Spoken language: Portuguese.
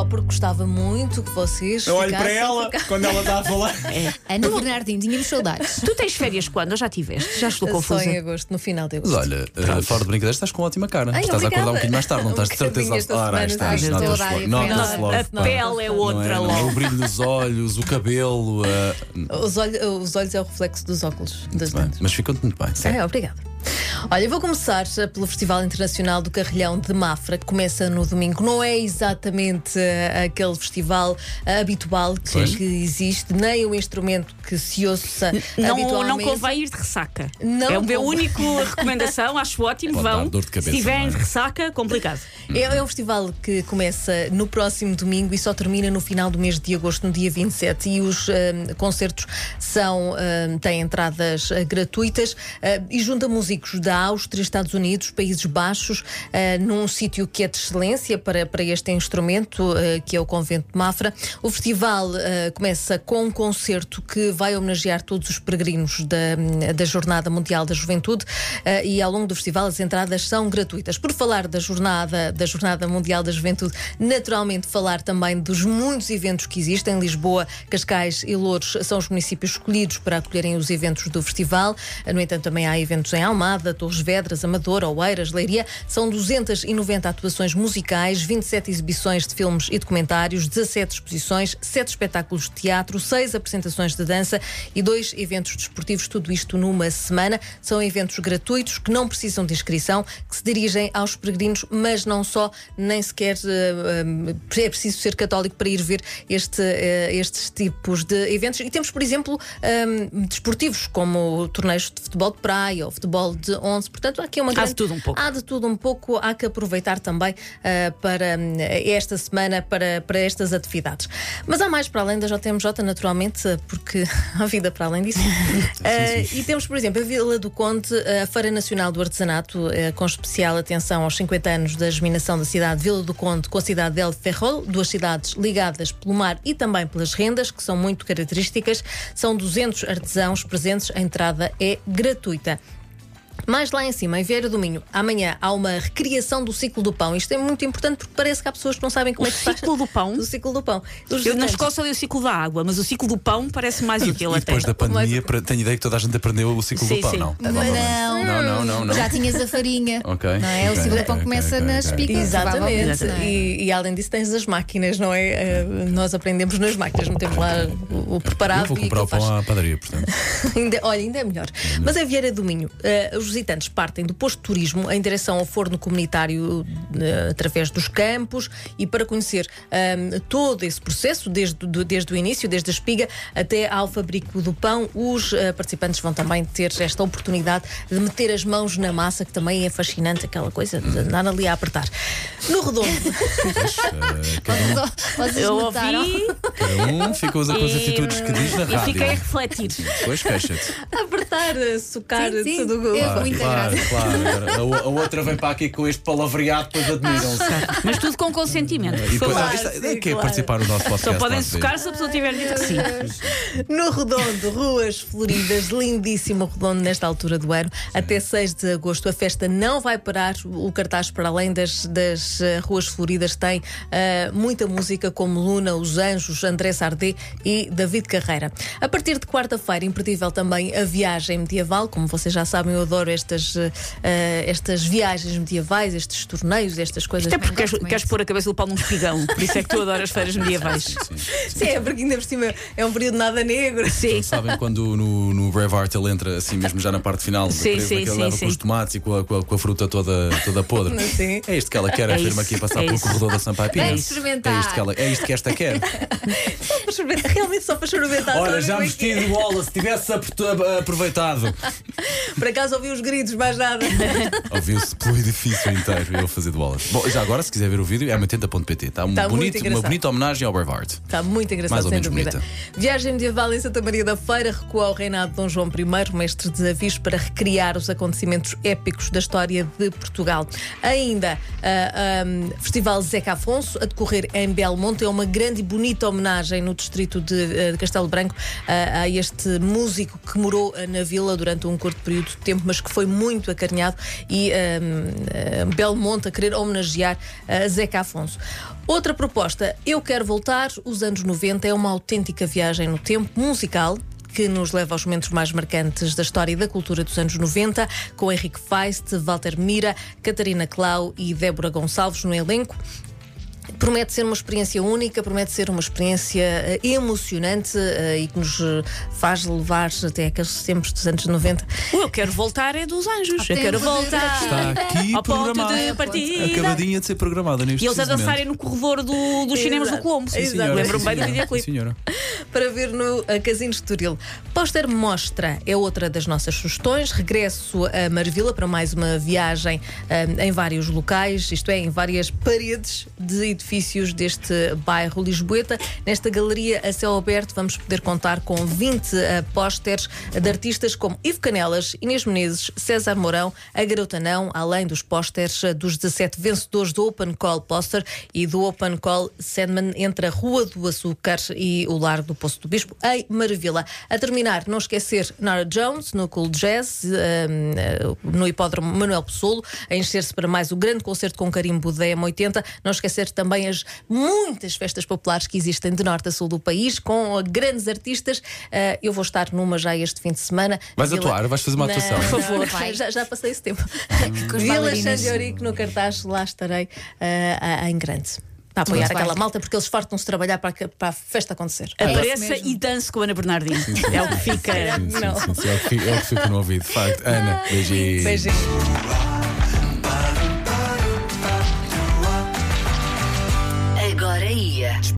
só porque gostava muito que vocês. Eu olho para ela quando ela está a falar. Ana Bernardino, tínhamos saudades. Tu tens férias quando? Eu já tiveste? Já estou Só confusa. em agosto, no final de Mas agosto. olha, eh, fora de brincadeira, estás com ótima cara. Ai, estás a acordar um obrigada. bocadinho mais tarde, não estás de Um certeza. nota-se logo. foi logo. A pá. pele é Não outra é, não é? logo. O brilho dos olhos, o cabelo. eh, Os, olhos, os olhos é o reflexo dos óculos das. Mas ficou-te muito bem. É, obrigada. Olha, eu vou começar eh, pelo Festival Internacional do Carrilhão de Mafra, que começa no domingo. Não é exatamente eh, aquele festival eh, habitual que, que existe, nem o instrumento que se ouça Não, habitualmente. não convém ir de ressaca. Não é a minha convém. única recomendação, acho ótimo. Pode vão. dor de cabeça, Se tiverem é? de ressaca, complicado. É, é um festival que começa no próximo domingo e só termina no final do mês de agosto, no dia 27. E os concertos são, têm entradas gratuitas e junta músicos da Áustria, Estados Unidos, Países Baixos, eh, num sítio que é de excelência para, para este instrumento, eh, que é o Convento de Mafra. O festival eh, começa com um concerto que vai homenagear todos os peregrinos da, da Jornada Mundial da Juventude e ao longo do festival as entradas são gratuitas. Por falar da jornada, da Jornada Mundial da Juventude, naturalmente falar também dos muitos eventos que existem. Lisboa, Cascais e Louros são os municípios escolhidos para acolherem os eventos do festival. No entanto, também há eventos em Almada, Torres Vedras, Amadora, Oeiras, Leiria. São 290 atuações musicais, 27 exibições de filmes e documentários, 17 exposições, 7 espetáculos de teatro, 6 apresentações de dança e dois eventos desportivos, tudo isto numa semana. São eventos gratuitos que não precisam de inscrição, que se dirigem aos peregrinos, mas não só, nem sequer eh, eh, é preciso ser católico para ir ver este, eh, estes tipos de eventos. E temos, por exemplo, desportivos, como torneios de futebol de praia ou futebol de 11. Portanto, há aqui uma Há de grande... tudo um pouco. Há de tudo um pouco, há que aproveitar também eh, para hum, esta semana, para, para estas atividades. Mas há mais para além da JMJ, naturalmente, porque há vida para além disso. Eh, e temos, por exemplo, a Vila do Conde, a Feira Nacional do Artesanato, eh, com especial atenção aos 50 anos da germinação da cidade de Vila do Conde com a cidade de El Ferrol, duas cidades ligadas pelo mar e também pelas rendas, que são muito características. São 200 artesãos presentes, a entrada é gratuita. Mais lá em cima, em Vieira do Minho, amanhã há uma recriação do ciclo do pão. Isto é muito importante porque parece que há pessoas que não sabem como O é que se faz. ciclo do pão? Do ciclo do pão. Os Eu na Escócia li o ciclo da água, mas o ciclo do pão parece mais útil E até. depois da pandemia, Mas- tenho ideia que toda a gente aprendeu o ciclo Sim, do pão, sim. não? Não, Não, não, não, não. Já tinhas a farinha. Ok, Não é? o segundo pão ok, começa ok, nas ok. espigas. Exatamente. não é? E, e além disso, tens as máquinas, não é? Eh, nós aprendemos nas máquinas, metemos lá o, o preparado Eu vou e comprar o faz. pão à padaria, portanto. ainda, olha, ainda é melhor. Mas em Vieira do Minho, eh, os visitantes partem do posto de turismo em direção ao forno comunitário eh, através dos campos e para conhecer ahm, todo esse processo, desde, do- desde o início, desde a espiga até ao fabrico do pão, os eh, participantes vão também ter esta oportunidade de meter as mãos na massa, que também é fascinante, aquela coisa de andar ali a apertar. No redondo, Mas, eh, cada, um, Eu ouvi cada um fica com as atitudes que diz na e rádio. fiquei a refletir. Depois queixa-te. Apertar, eh, socar, Sim, sim. tudo. É Claro, muita claro, graça. claro. A, o- a outra vem para aqui com este palavreado, depois admiram-se. Mas tudo com consentimento, E depois, ah, isto é- sim, quer claro. participar no nosso podcast? Só podem socar se a pessoa tiver dito que sim. No Redondo, ruas floridas, lindíssimo Redondo nesta altura do ano. Até 6 de agosto a festa não vai parar. O cartaz, para além das, das eh, ruas floridas, tem eh, muita música como Luna, Os Anjos, André Sardé e David Carreira. A partir de quarta-feira, imperdível também a viagem medieval. Como vocês já sabem, eu adoro estas, eh, estas viagens medievais, estes torneios, estas coisas. Até porque queres, queres pôr a cabeça do pau num espigão. Por isso é que tu adoras feiras medievais. Sim, sim. Sim, é porque ainda por cima é um período nada negro. Sim. Sabem quando no, no Braveheart ele entra assim mesmo já na parte final, Sim, sim, naquele sim, leva sim. com os tomates e com a, com a- com a fruta toda, toda podre. Sim. É isto que ela quer, É afirma isso, aqui a passar é pelo corredor da Sampaio Pina. experimentar. É isto que ela, é isto que esta quer. Para experimentar, Realmente só para experimentar. Olha, já é que é? vestido bola, se tivesse apro- aproveitado. Por acaso ouvi os gritos, mais nada. Ouviu-se pelo edifício inteiro eu fazer de bolas. Bom, já agora, se quiser ver o vídeo, é 80.pt. Está um Está muito bonito, uma engraçado. bonita homenagem ao Braveheart. Está muito engraçado, Mais ou sem menos dúvida. Viagem medieval em Santa Maria da Feira recua ao reinado de Dom João I, mestre de avios, para recriar os acontecimentos épicos da história de Portugal. Ainda, ah, ah, Festival Zeca Afonso, a decorrer em Belmonte, é uma grande e bonita homenagem no distrito de de Castelo Branco a, a este músico que morou eh, na vila durante um curto período de tempo, mas que foi muito acarinhado e um, Belmonte a querer homenagear a Zeca Afonso. Outra proposta, Eu Quero Voltar, os anos 90, é uma autêntica viagem no tempo musical que nos leva aos momentos mais marcantes da história e da cultura dos anos 90, com Henrique Feist, Walter Mira, Catarina Clau e Débora Gonçalves no elenco. Promete ser uma experiência única, promete ser uma experiência uh, emocionante uh, e que nos uh, faz levar até aqueles tempos dos anos 90. O Eu Quero Voltar é dos anjos. Eu quero voltar. Está aqui Ao ponto de partida. Acabadinha de ser programada neste E eles a dançarem no corredor do, dos cinemas do. Colombo. Lembro-me bem do videoclipe. Para ver no Casino Estoril. Póster Mostra é outra das nossas sugestões. Regresso a Marvila para mais uma viagem em vários locais, isto é, em várias paredes de edifícios deste bairro Lisboeta. Nesta galeria a céu aberto vamos poder contar com 20 uh, pósteres de artistas como Ivo Canelas, Inês Menezes, César Mourão, a Garota Não, além dos pósteres uh, dos 17 vencedores do Open Call Poster e do Open Call Sandman entre a Rua do Açúcar e o Largo do Poço do Bispo, em Maravilha. A terminar, não esquecer Nara Jones no Cool Jazz, um, uh, no Hipódromo Manuel Pessoa, a encher-se para mais o grande concerto com carimbo da M80. Não esquecer também as muitas festas populares que existem de norte a sul do país, com grandes artistas. Uh, eu vou estar numa já este fim de semana. Vais Vila- atuar? Vais fazer uma atuação? não, Por favor, não, já, já passei esse tempo. Com as Vila. Xandiorico no cartaz, lá estarei uh, em grande. Para apoiar Muito aquela bem. malta, porque eles fartam-se trabalhar para, que- para a festa acontecer. Apareça mesmo. e dance com a Ana Bernardino. É o que fica. Sim, sim, Não. sim, sim, é o que fica- é no ouvido. De facto, Ana, beijinhos. Beijinhos.